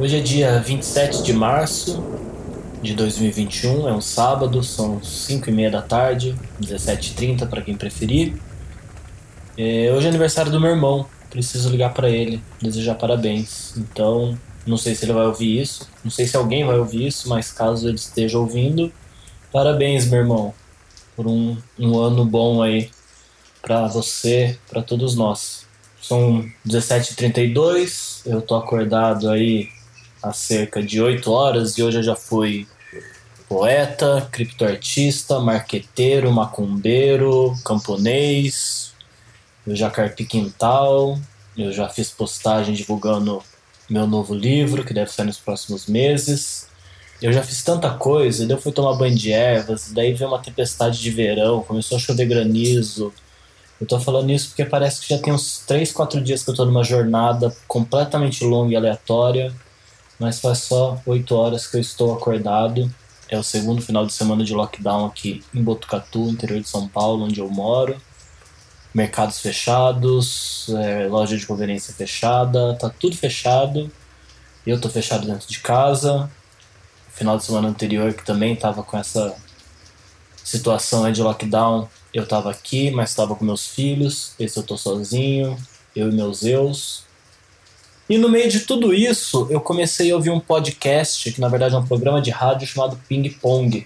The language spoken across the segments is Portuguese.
Hoje é dia 27 de março de 2021, é um sábado, são 5 e meia da tarde, 17h30 para quem preferir. É, hoje é aniversário do meu irmão, preciso ligar para ele, desejar parabéns. Então, não sei se ele vai ouvir isso, não sei se alguém vai ouvir isso, mas caso ele esteja ouvindo, parabéns, meu irmão, por um, um ano bom aí para você, para todos nós. São 17h32, eu tô acordado aí há cerca de 8 horas e hoje eu já fui poeta, criptoartista, marqueteiro, macumbeiro, camponês, eu já carpi quintal, eu já fiz postagem divulgando meu novo livro, que deve sair nos próximos meses. Eu já fiz tanta coisa, daí eu fui tomar banho de ervas, daí veio uma tempestade de verão, começou a chover granizo. Eu tô falando isso porque parece que já tem uns 3, 4 dias que eu tô numa jornada completamente longa e aleatória mas faz só 8 horas que eu estou acordado. É o segundo final de semana de lockdown aqui em Botucatu, interior de São Paulo, onde eu moro. Mercados fechados, é, loja de conveniência fechada, tá tudo fechado. Eu tô fechado dentro de casa. Final de semana anterior, que também tava com essa situação de lockdown, eu tava aqui, mas tava com meus filhos. Esse eu tô sozinho, eu e meus eus. E no meio de tudo isso, eu comecei a ouvir um podcast, que na verdade é um programa de rádio chamado Ping Pong,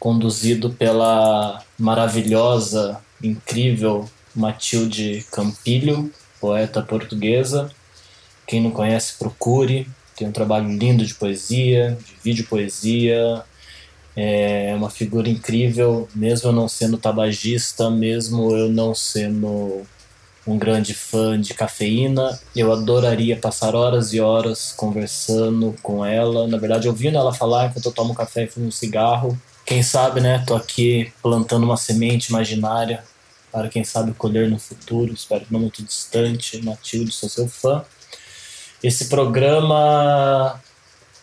conduzido pela maravilhosa, incrível Matilde Campilho, poeta portuguesa. Quem não conhece, procure. Tem um trabalho lindo de poesia, de vídeo poesia. É uma figura incrível, mesmo eu não sendo tabagista, mesmo eu não sendo um grande fã de cafeína. Eu adoraria passar horas e horas conversando com ela. Na verdade, ouvindo ela falar enquanto eu tomo café e fumo um cigarro. Quem sabe, né? Tô aqui plantando uma semente imaginária para quem sabe colher no futuro. Espero que não muito distante. Matilde, sou seu fã. Esse programa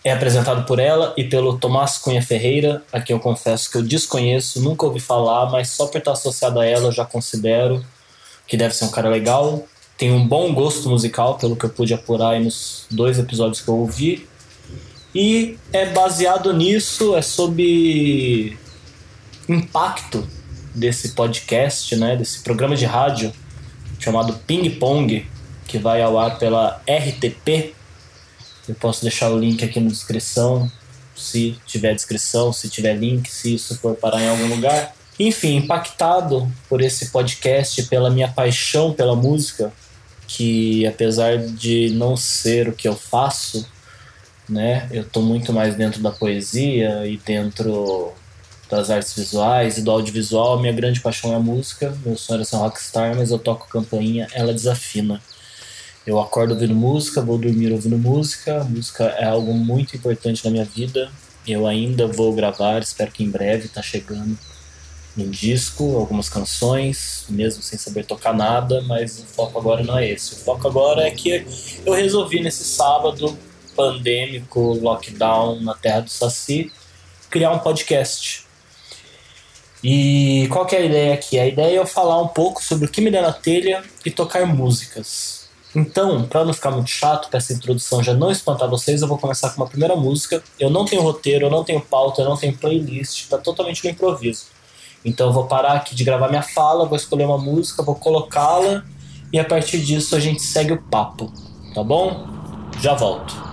é apresentado por ela e pelo Tomás Cunha Ferreira, a quem eu confesso que eu desconheço, nunca ouvi falar, mas só por estar associado a ela eu já considero que deve ser um cara legal, tem um bom gosto musical, pelo que eu pude apurar nos dois episódios que eu ouvi. E é baseado nisso, é sobre impacto desse podcast, né, desse programa de rádio chamado Ping Pong, que vai ao ar pela RTP. Eu posso deixar o link aqui na descrição, se tiver descrição, se tiver link, se isso for parar em algum lugar. Enfim, impactado por esse podcast, pela minha paixão pela música, que apesar de não ser o que eu faço, né, eu tô muito mais dentro da poesia e dentro das artes visuais e do audiovisual. Minha grande paixão é a música. Meu sonho era ser um rockstar, mas eu toco campainha, ela desafina. Eu acordo ouvindo música, vou dormir ouvindo música. A música é algo muito importante na minha vida. Eu ainda vou gravar, espero que em breve, tá chegando um disco, algumas canções, mesmo sem saber tocar nada, mas o foco agora não é esse. O foco agora é que eu resolvi nesse sábado pandêmico, lockdown na terra do Saci, criar um podcast. E qual que é a ideia aqui? A ideia é eu falar um pouco sobre o que me der na telha e tocar músicas. Então, para não ficar muito chato, para essa introdução já não espantar vocês, eu vou começar com uma primeira música. Eu não tenho roteiro, eu não tenho pauta, eu não tenho playlist, tá totalmente no improviso. Então eu vou parar aqui de gravar minha fala, vou escolher uma música, vou colocá-la e a partir disso a gente segue o papo, tá bom? Já volto.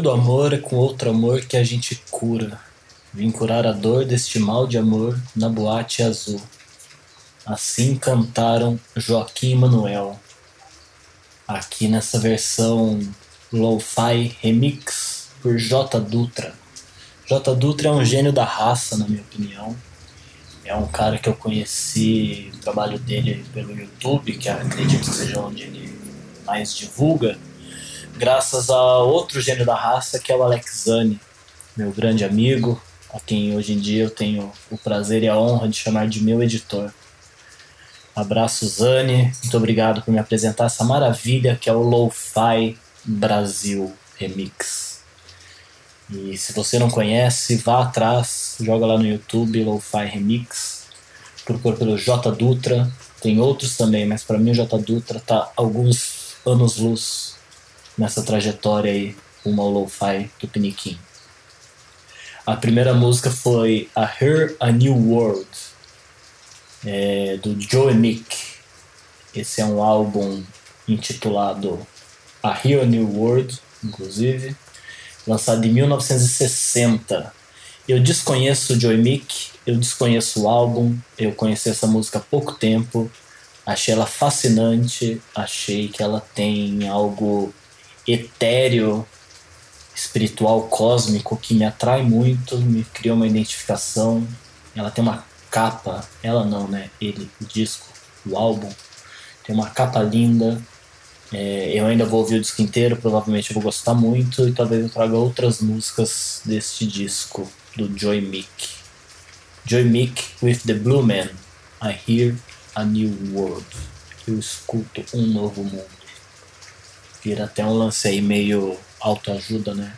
do amor é com outro amor que a gente cura. Vim curar a dor deste mal de amor na boate azul. Assim cantaram Joaquim e Manuel. Aqui nessa versão lo-fi remix por J. Dutra. J. Dutra é um gênio da raça, na minha opinião. É um cara que eu conheci o trabalho dele pelo YouTube, que acredito que seja onde ele mais divulga graças a outro gênio da raça, que é o Alex Zani, meu grande amigo, a quem hoje em dia eu tenho o prazer e a honra de chamar de meu editor. Abraço, Zani. Muito obrigado por me apresentar essa maravilha que é o Lo-Fi Brasil Remix. E se você não conhece, vá atrás, joga lá no YouTube Lo-Fi Remix, procura pelo J Dutra. Tem outros também, mas para mim o J Dutra tá alguns anos luz nessa trajetória aí rumo Lo-Fi do Piniquim. A primeira música foi A Her A New World, é, do Joe Mick. Esse é um álbum intitulado A Here a New World, inclusive, lançado em 1960. Eu desconheço o Joe Mick, eu desconheço o álbum, eu conheci essa música há pouco tempo, achei ela fascinante, achei que ela tem algo etéreo, espiritual, cósmico, que me atrai muito, me criou uma identificação. Ela tem uma capa, ela não, né? Ele, o disco, o álbum, tem uma capa linda. É, eu ainda vou ouvir o disco inteiro, provavelmente eu vou gostar muito e talvez eu traga outras músicas deste disco do Joy Mick. Joy Mick with the Blue Man. I hear a new world. Eu escuto um novo mundo. Vira até um lance aí meio autoajuda, né?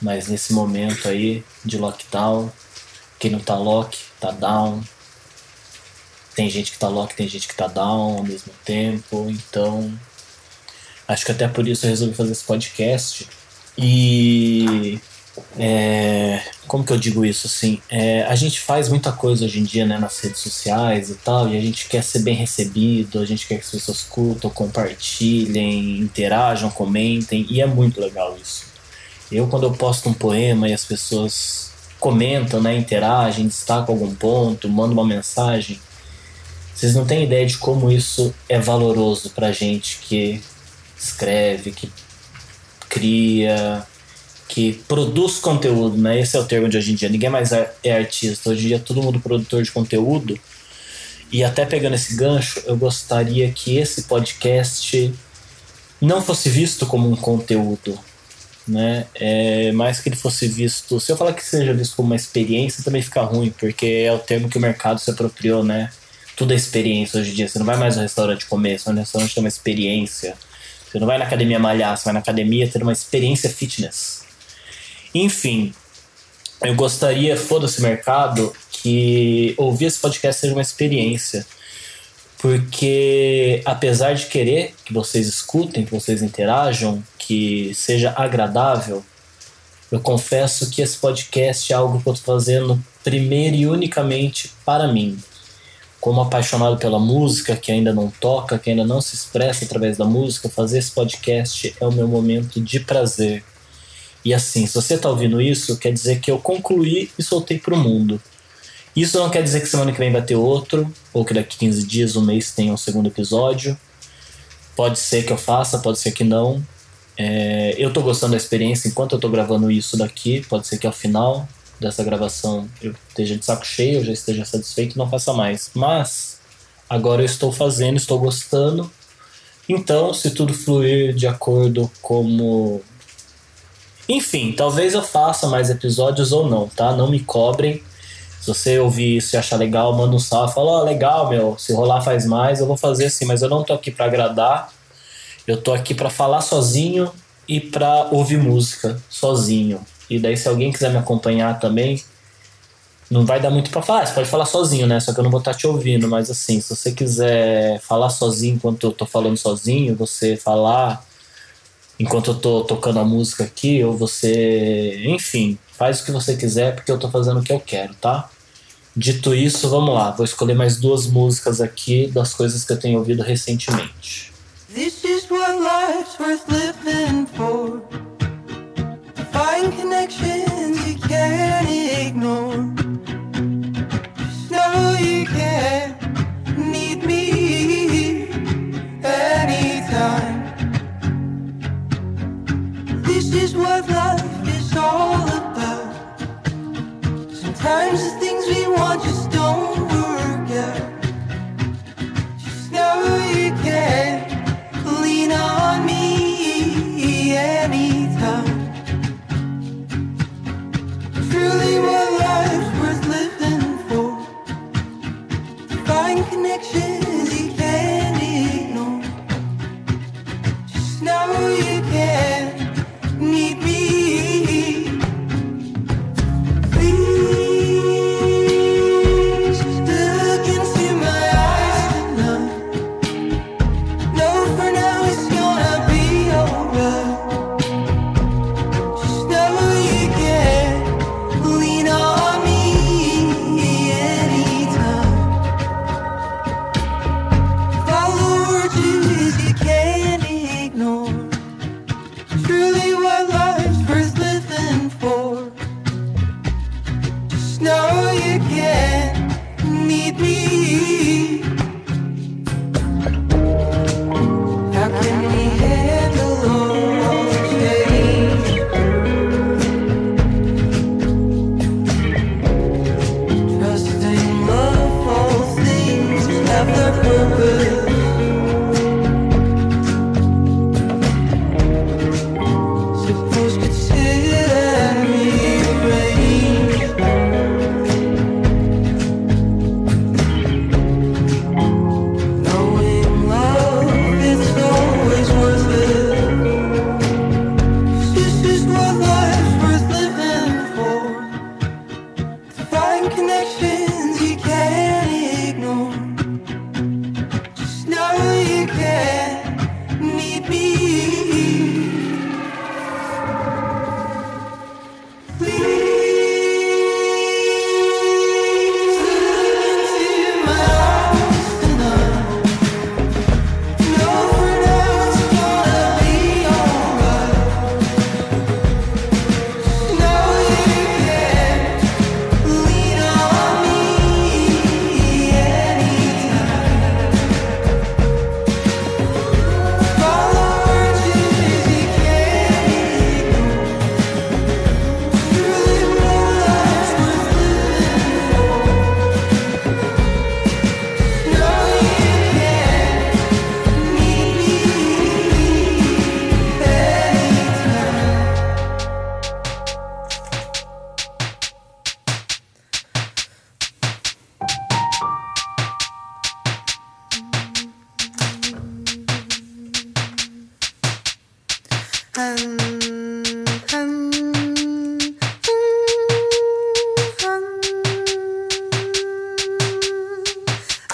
Mas nesse momento aí de lockdown, quem não tá lock, tá down. Tem gente que tá lock, tem gente que tá down ao mesmo tempo. Então, acho que até por isso eu resolvi fazer esse podcast. E é, como que eu digo isso assim? É, a gente faz muita coisa hoje em dia né, nas redes sociais e tal, e a gente quer ser bem recebido, a gente quer que as pessoas curtam, compartilhem, interajam, comentem, e é muito legal isso. Eu, quando eu posto um poema e as pessoas comentam, né, interagem, destacam algum ponto, mandam uma mensagem, vocês não têm ideia de como isso é valoroso pra gente que escreve, que cria, que produz conteúdo, né? Esse é o termo de hoje em dia. Ninguém mais é é artista. Hoje em dia é todo mundo produtor de conteúdo. E até pegando esse gancho, eu gostaria que esse podcast não fosse visto como um conteúdo, né? É, mais que ele fosse visto. Se eu falar que seja visto como uma experiência, também fica ruim, porque é o termo que o mercado se apropriou, né? Tudo é experiência hoje em dia. Você não vai mais no restaurante comer, você vai no restaurante ter uma experiência. Você não vai na academia malhar, você vai na academia ter uma experiência fitness. Enfim, eu gostaria, foda-se mercado, que ouvir esse podcast seja uma experiência. Porque apesar de querer que vocês escutem, que vocês interajam, que seja agradável, eu confesso que esse podcast é algo que eu estou fazendo primeiro e unicamente para mim. Como apaixonado pela música, que ainda não toca, que ainda não se expressa através da música, fazer esse podcast é o meu momento de prazer. E assim, se você está ouvindo isso, quer dizer que eu concluí e soltei para o mundo. Isso não quer dizer que semana que vem vai ter outro, ou que daqui 15 dias, um mês tenha um segundo episódio. Pode ser que eu faça, pode ser que não. É, eu tô gostando da experiência enquanto eu tô gravando isso daqui. Pode ser que ao final dessa gravação eu esteja de saco cheio, eu já esteja satisfeito e não faça mais. Mas agora eu estou fazendo, estou gostando. Então, se tudo fluir de acordo como. Enfim, talvez eu faça mais episódios ou não, tá? Não me cobrem. Se você ouvir isso e achar legal, manda um salve. Fala, ó, legal, meu. Se rolar faz mais, eu vou fazer assim. Mas eu não tô aqui pra agradar. Eu tô aqui pra falar sozinho e pra ouvir música sozinho. E daí, se alguém quiser me acompanhar também, não vai dar muito pra falar. Você pode falar sozinho, né? Só que eu não vou estar te ouvindo. Mas assim, se você quiser falar sozinho enquanto eu tô falando sozinho, você falar enquanto eu tô tocando a música aqui, ou você. Enfim, faz o que você quiser, porque eu tô fazendo o que eu quero, tá? Dito isso, vamos lá. Vou escolher mais duas músicas aqui das coisas que eu tenho ouvido recentemente. This is what life's worth living for. Find connections you can't ignore. Just you can need me anytime. Is what life is all about. Sometimes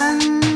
and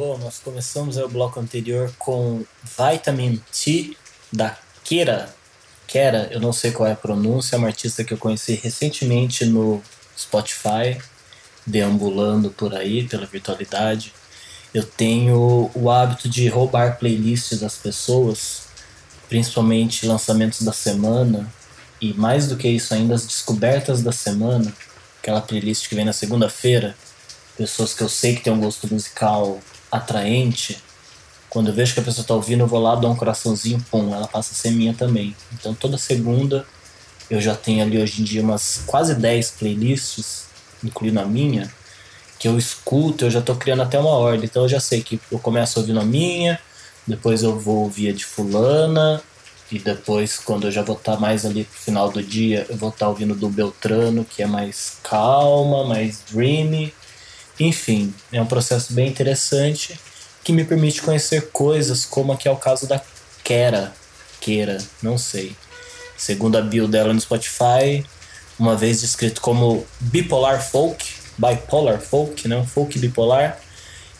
Bom, nós começamos o bloco anterior com Vitamin T da Kera. Kera, eu não sei qual é a pronúncia, é uma artista que eu conheci recentemente no Spotify, deambulando por aí pela virtualidade. Eu tenho o hábito de roubar playlists das pessoas, principalmente lançamentos da semana, e mais do que isso ainda, as descobertas da semana, aquela playlist que vem na segunda-feira, pessoas que eu sei que tem um gosto musical atraente, quando eu vejo que a pessoa tá ouvindo, eu vou lá, dou um coraçãozinho, pum, ela passa a ser minha também. Então toda segunda eu já tenho ali hoje em dia umas quase 10 playlists, incluindo a minha, que eu escuto, eu já tô criando até uma ordem. Então eu já sei que eu começo ouvindo a minha, depois eu vou ouvir a de fulana, e depois, quando eu já vou estar mais ali pro final do dia, eu vou estar ouvindo do Beltrano, que é mais calma, mais dreamy. Enfim, é um processo bem interessante que me permite conhecer coisas como aqui é o caso da Kera. Kera, não sei. Segundo a bio dela no Spotify, uma vez descrito como bipolar folk, bipolar folk, né? Folk bipolar.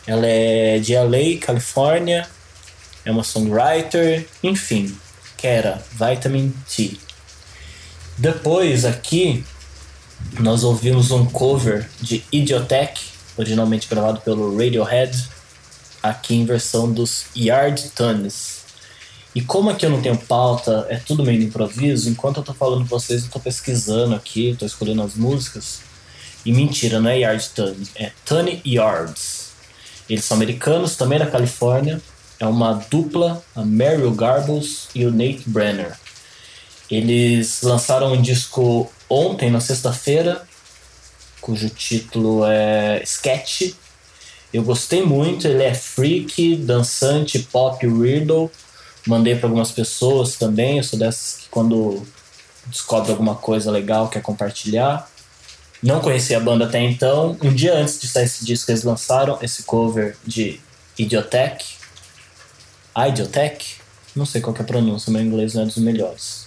Ela é de LA, Califórnia, é uma songwriter, enfim, Kera, Vitamin T. Depois aqui nós ouvimos um cover de Idiotech, originalmente gravado pelo Radiohead, aqui em versão dos Yard Tunes. E como aqui eu não tenho pauta, é tudo meio improviso, enquanto eu tô falando pra vocês, eu tô pesquisando aqui, tô escolhendo as músicas. E mentira, não é Yard Tune, é Tune Yards. Eles são americanos, também da Califórnia. É uma dupla, a Meryl Garbles e o Nate Brenner. Eles lançaram um disco ontem, na sexta-feira, cujo título é Sketch. Eu gostei muito, ele é freak, dançante, pop, weirdo. Mandei para algumas pessoas também, eu sou dessas que quando descobre alguma coisa legal quer compartilhar. Não conhecia a banda até então. Um dia antes de sair esse disco, eles lançaram esse cover de Idiotech. Idiotech? Não sei qual é a pronúncia, meu inglês não é dos melhores.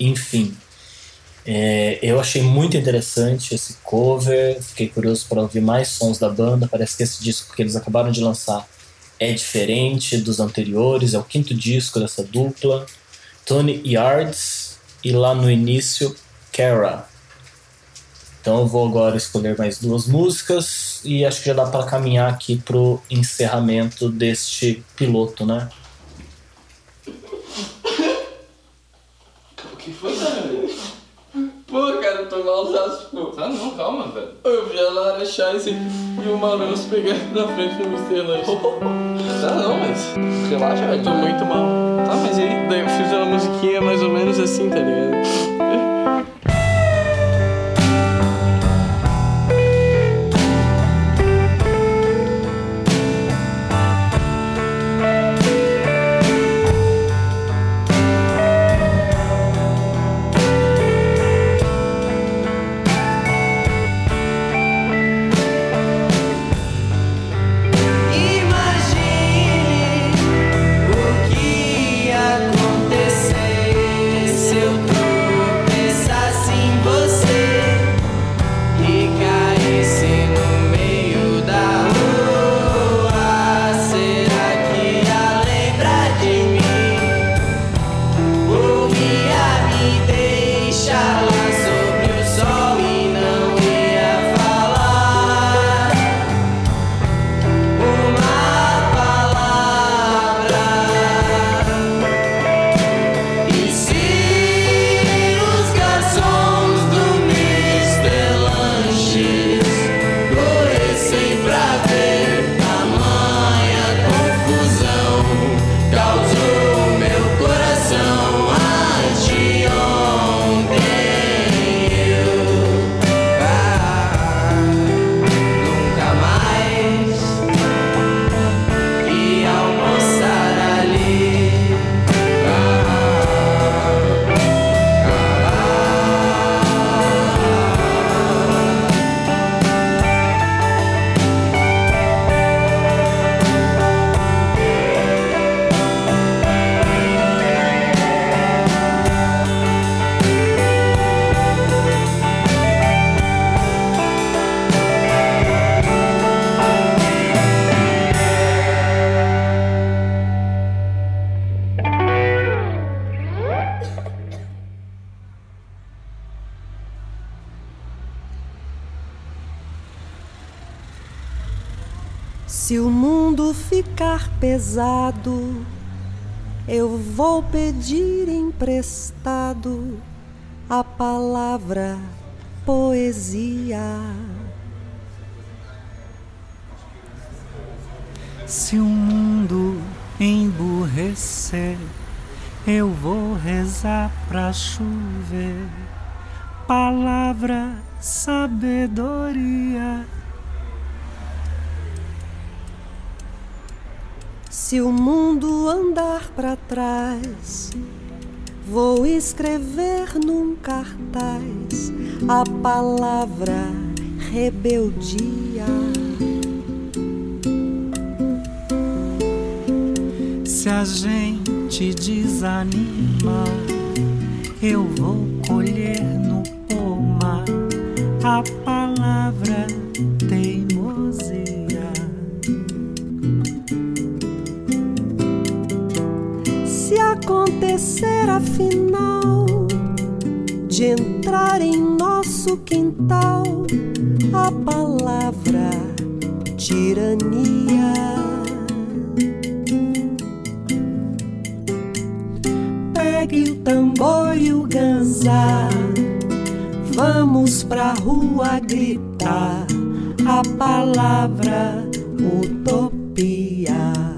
Enfim, é, eu achei muito interessante esse cover, fiquei curioso para ouvir mais sons da banda. Parece que esse disco que eles acabaram de lançar é diferente dos anteriores, é o quinto disco dessa dupla. Tony Yards e lá no início, Kara. Então eu vou agora escolher mais duas músicas e acho que já dá para caminhar aqui pro encerramento deste piloto, né? O que foi, velho? Pô, cara, eu tô malzaço, tipo. Tá não, calma, velho. Eu vi a Lara Chais e e o Maurício pegando na frente do Mr. Lanche. Tá não, mas. Relaxa, Eu velho. tô muito mal. Tá, mas e aí? Daí eu fiz uma musiquinha mais ou menos assim, tá ligado? Emprestado a palavra poesia. Se o mundo emburrecer, eu vou rezar pra chover. Palavra, sabedoria. Se o mundo andar para trás, vou escrever num cartaz a palavra rebeldia. Se a gente desanima, eu vou colher no pomar a palavra acontecer afinal de entrar em nosso quintal a palavra tirania. Pegue o tambor e o ganzá, vamos pra rua gritar a palavra utopia.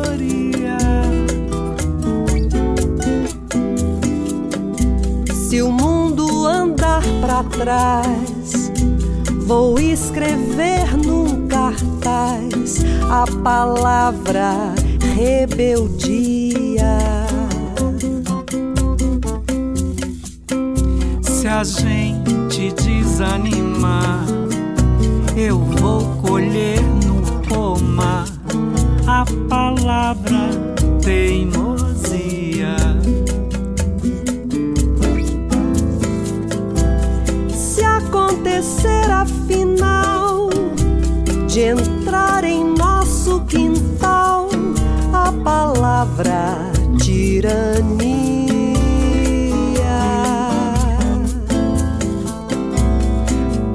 Pra trás, vou escrever num cartaz a palavra rebeldia. Se a gente desanimar, eu vou colher no pomar a palavra teimosia. Acontecer afinal de entrar em nosso quintal a palavra tirania.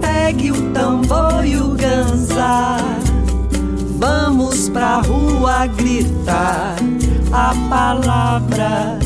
Pegue o tambor e o ganzá, vamos pra rua gritar a palavra utopia.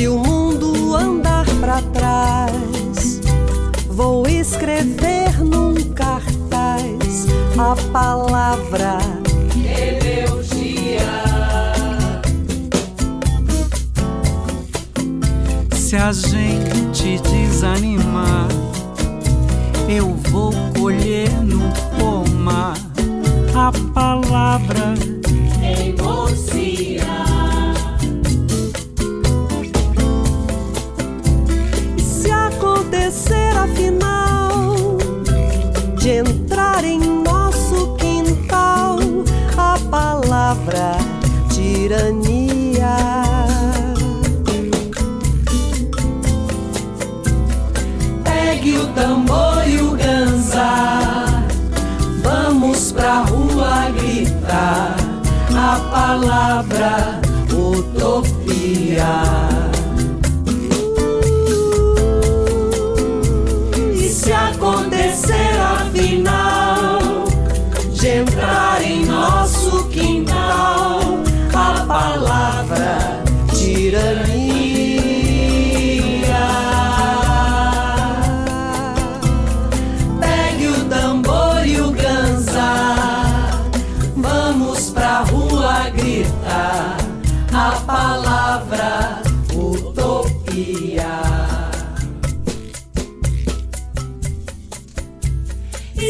Se o mundo andar pra trás, vou escrever num cartaz a palavra Se a gente desanimar, eu vou colher no pomar a palavra E em nosso quintal a palavra tirania. Pegue o tambor e o ganzá, vamos pra rua gritar a palavra utopia.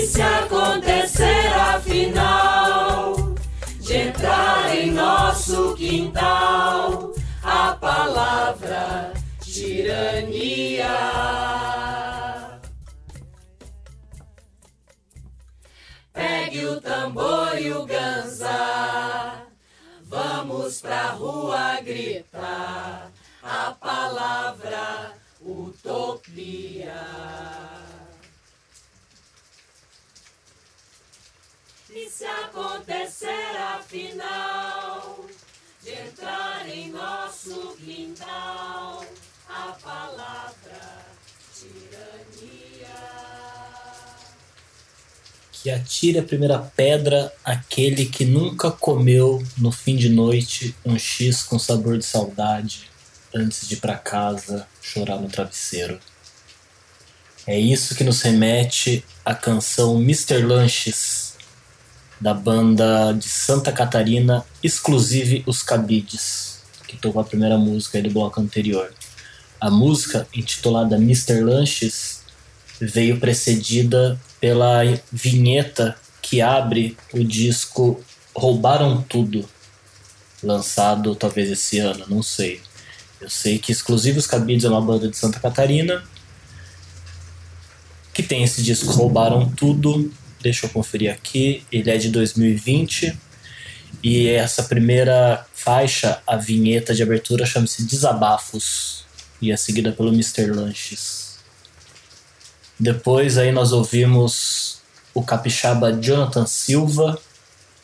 Se acontecer afinal de entrar em nosso quintal a palavra tirania? Pegue o tambor e o ganza, vamos pra rua gritar a palavra utopia. Se acontecer afinal de entrar em nosso quintal a palavra tirania? Que atire a primeira pedra aquele que nunca comeu no fim de noite um X com sabor de saudade antes de ir pra casa chorar no travesseiro. É isso que nos remete à canção Mr. Lanches da banda de Santa Catarina, exclusive os Cabides, que tocou a primeira música aí do bloco anterior. A música, intitulada Mr. Lanches, veio precedida pela vinheta que abre o disco Roubaram Tudo, lançado talvez esse ano, não sei. Eu sei que Exclusive os Cabides é uma banda de Santa Catarina que tem esse disco Roubaram Tudo. Deixa eu conferir aqui. Ele é de 2020 e essa primeira faixa, a vinheta de abertura, chama-se Desabafos e é seguida pelo Mr. Lanches. Depois aí nós ouvimos o capixaba Jonathan Silva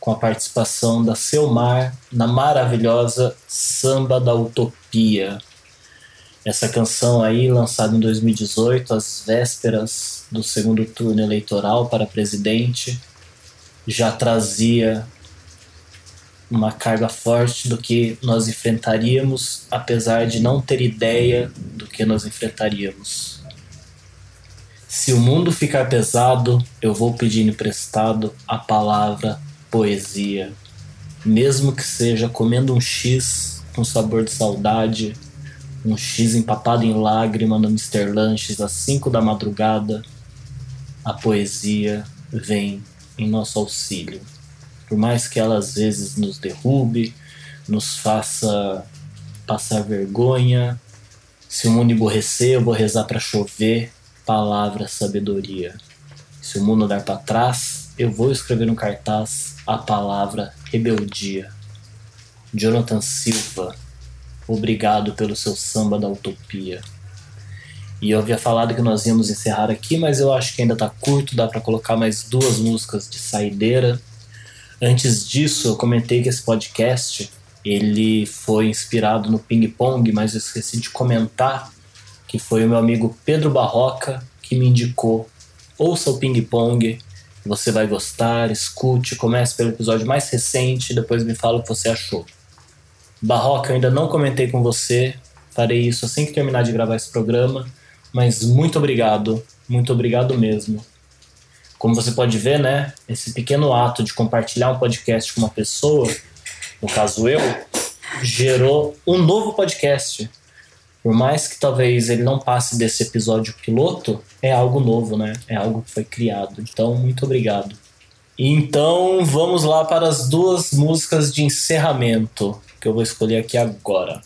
com a participação da Selmar na maravilhosa Samba da Utopia. Essa canção aí, lançada em 2018, às vésperas do segundo turno eleitoral para presidente, já trazia uma carga forte do que nós enfrentaríamos, apesar de não ter ideia do que nós enfrentaríamos. Se o mundo ficar pesado, eu vou pedir emprestado a palavra poesia, mesmo que seja comendo um X com sabor de saudade, um X empapado em lágrima no Mr. Lanches às 5 da madrugada, a poesia vem em nosso auxílio. Por mais que ela às vezes nos derrube, nos faça passar vergonha, se o mundo emborrecer, eu vou rezar para chover, palavra sabedoria. Se o mundo dar para trás, eu vou escrever no cartaz a palavra rebeldia. Jonathan Silva, obrigado pelo seu samba da utopia. E eu havia falado que nós íamos encerrar aqui, mas eu acho que ainda tá curto, dá para colocar mais duas músicas de saideira. Antes disso, eu comentei que esse podcast ele foi inspirado no ping pong, mas eu esqueci de comentar que foi o meu amigo Pedro Barroca que me indicou. Ouça o ping pong, você vai gostar, escute, comece pelo episódio mais recente, depois me fala o que você achou. Barroca, eu ainda não comentei com você, farei isso assim que terminar de gravar esse programa, mas muito obrigado, muito obrigado mesmo. Como você pode ver, né, esse pequeno ato de compartilhar um podcast com uma pessoa, no caso eu, gerou um novo podcast. Por mais que talvez ele não passe desse episódio piloto, é algo novo, né? É algo que foi criado. Então, muito obrigado. Então, vamos lá para as duas músicas de encerramento que eu vou escolher aqui agora.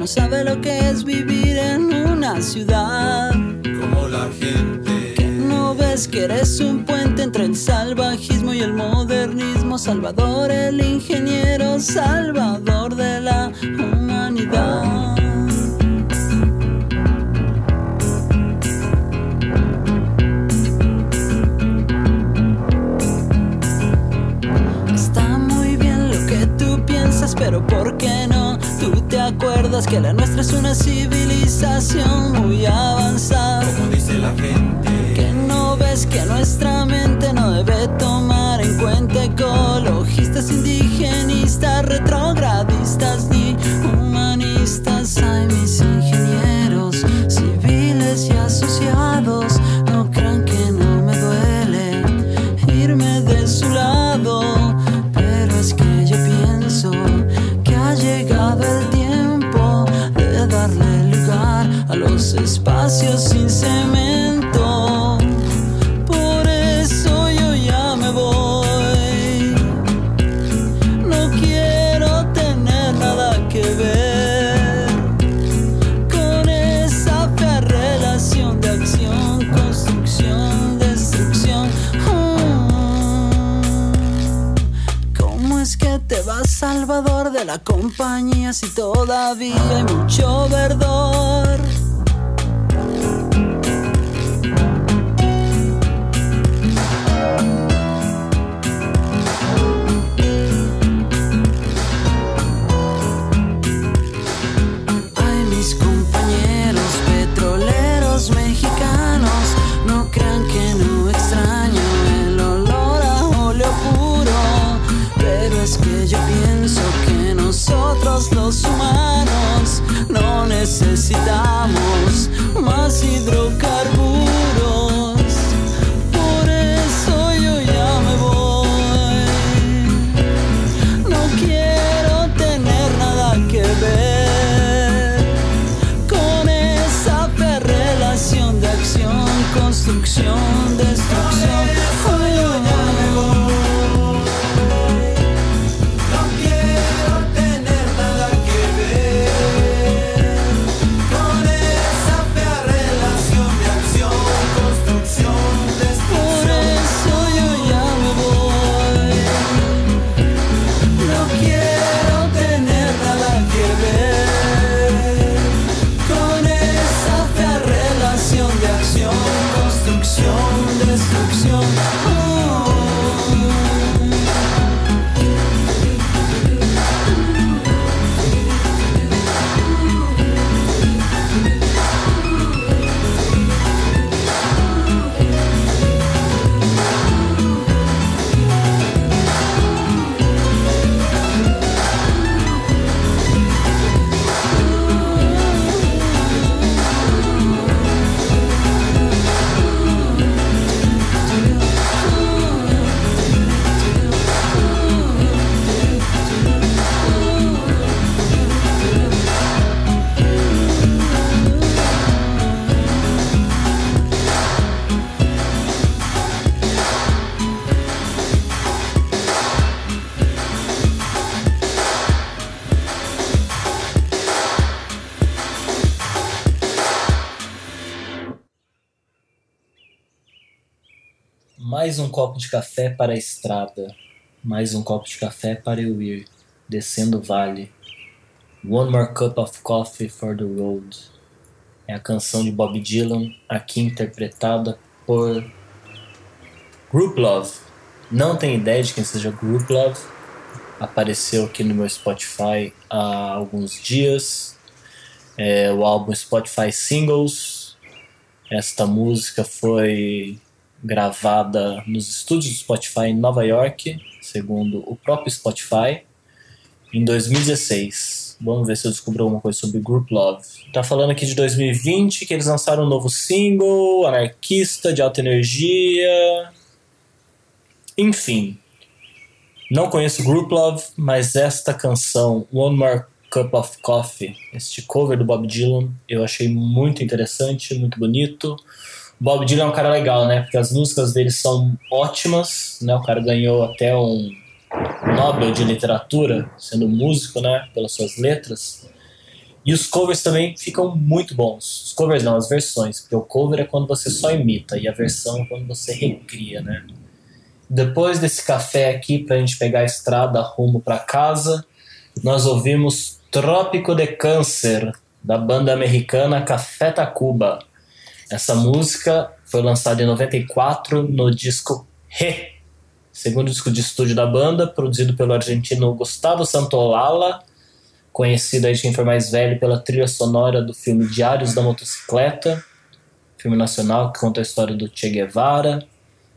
No sabe lo que es vivir en una ciudad. Como la gente. Que no ves que eres un puente entre el salvajismo y el modernismo. Salvador, el ingeniero, salvador de la humanidad. Que la nuestra es una civilización muy avanzada. Como dice la gente. Que no ves que nuestra mente no debe tomar en cuenta ecologistas, indigenistas, retrogradistas ni humanistas. Por eso yo ya me voy. No quiero tener nada que ver con esa fea relación de acción, construcción, destrucción. Mm. ¿Cómo es que te vas, Salvador, de la compañía si todavía hay mucho verdor? Necesitamos más hidrocarburos. Mais um copo de café para a estrada. Mais um copo de café para eu ir, descendo o vale. One more cup of coffee for the road. É a canção de Bob Dylan, aqui interpretada por Group Love. Não tenho ideia de quem seja Group Love. Apareceu aqui no meu Spotify há alguns dias. É o álbum Spotify Singles. Esta música foi gravada nos estúdios do Spotify em Nova York, segundo o próprio Spotify, em 2016. Vamos ver se eu descubro alguma coisa sobre Group Love. Tá falando aqui de 2020 que eles lançaram um novo single, anarquista, de alta energia. Enfim, não conheço Group Love, mas esta canção, One More Cup of Coffee, este cover do Bob Dylan, eu achei muito interessante, muito bonito. Bob Dylan é um cara legal, né? Porque as músicas dele são ótimas, né? O cara ganhou até um Nobel de Literatura, sendo músico, né, pelas suas letras. E os covers também ficam muito bons. Os covers não, as versões, porque o cover é quando você só imita e a versão é quando você recria, né? Depois desse café aqui pra gente pegar a estrada rumo para casa, nós ouvimos Trópico de Câncer, da banda americana Café Tacuba. Essa música foi lançada em 94 no disco Re, segundo disco de estúdio da banda, produzido pelo argentino Gustavo Santolala, conhecido aí de quem for mais velho pela trilha sonora do filme Diários da Motocicleta, filme nacional que conta a história do Che Guevara,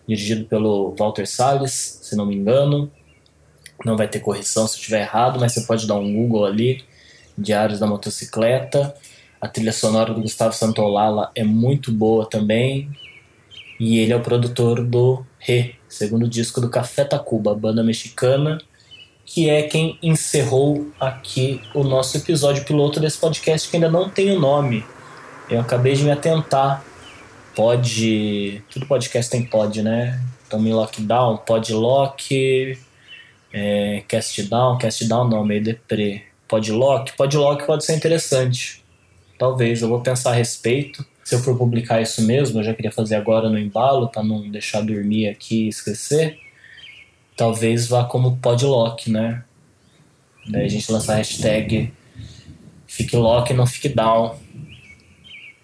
dirigido pelo Walter Salles, se não me engano. Não vai ter correção se eu estiver errado, mas você pode dar um Google ali, Diários da Motocicleta. A trilha sonora do Gustavo Santolala é muito boa também. E ele é o produtor do Re, segundo disco do Café Tacuba, banda mexicana, que é quem encerrou aqui o nosso episódio piloto desse podcast que ainda não tem o nome. Eu acabei de me atentar. Pode. Tudo podcast tem pod, né? Tamo em lockdown, podlock, é, cast down, cast down não, meio deprê. Podlock, podlock pode ser interessante. Talvez, eu vou pensar a respeito. Se eu for publicar isso mesmo, eu já queria fazer agora no embalo, para não deixar dormir aqui e esquecer. Talvez vá como podlock, né? Daí a gente lançar a hashtag Fique Lock, não fique down.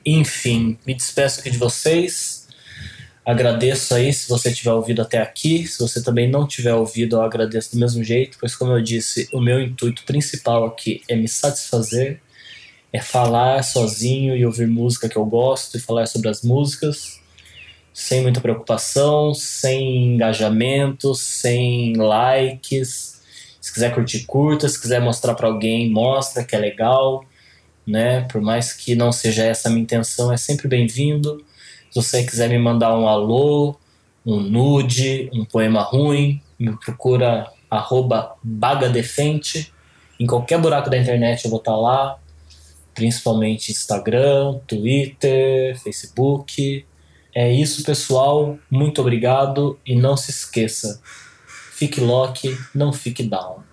Enfim, me despeço aqui de vocês. Agradeço aí se você tiver ouvido até aqui. Se você também não tiver ouvido, eu agradeço do mesmo jeito, pois, como eu disse, o meu intuito principal aqui é me satisfazer, é falar sozinho e ouvir música que eu gosto e falar sobre as músicas, sem muita preocupação, sem engajamento, sem likes. Se quiser curtir, curta. Se quiser mostrar para alguém, mostra que é legal né? Por mais que não seja essa a minha intenção, é sempre bem-vindo. Se você quiser me mandar um alô, um nude, um poema ruim, me procura arroba bagadefente. Em qualquer buraco da internet eu vou estar lá, principalmente Instagram, Twitter, Facebook. É isso, pessoal. Muito obrigado e não se esqueça. Fique lock, não fique down.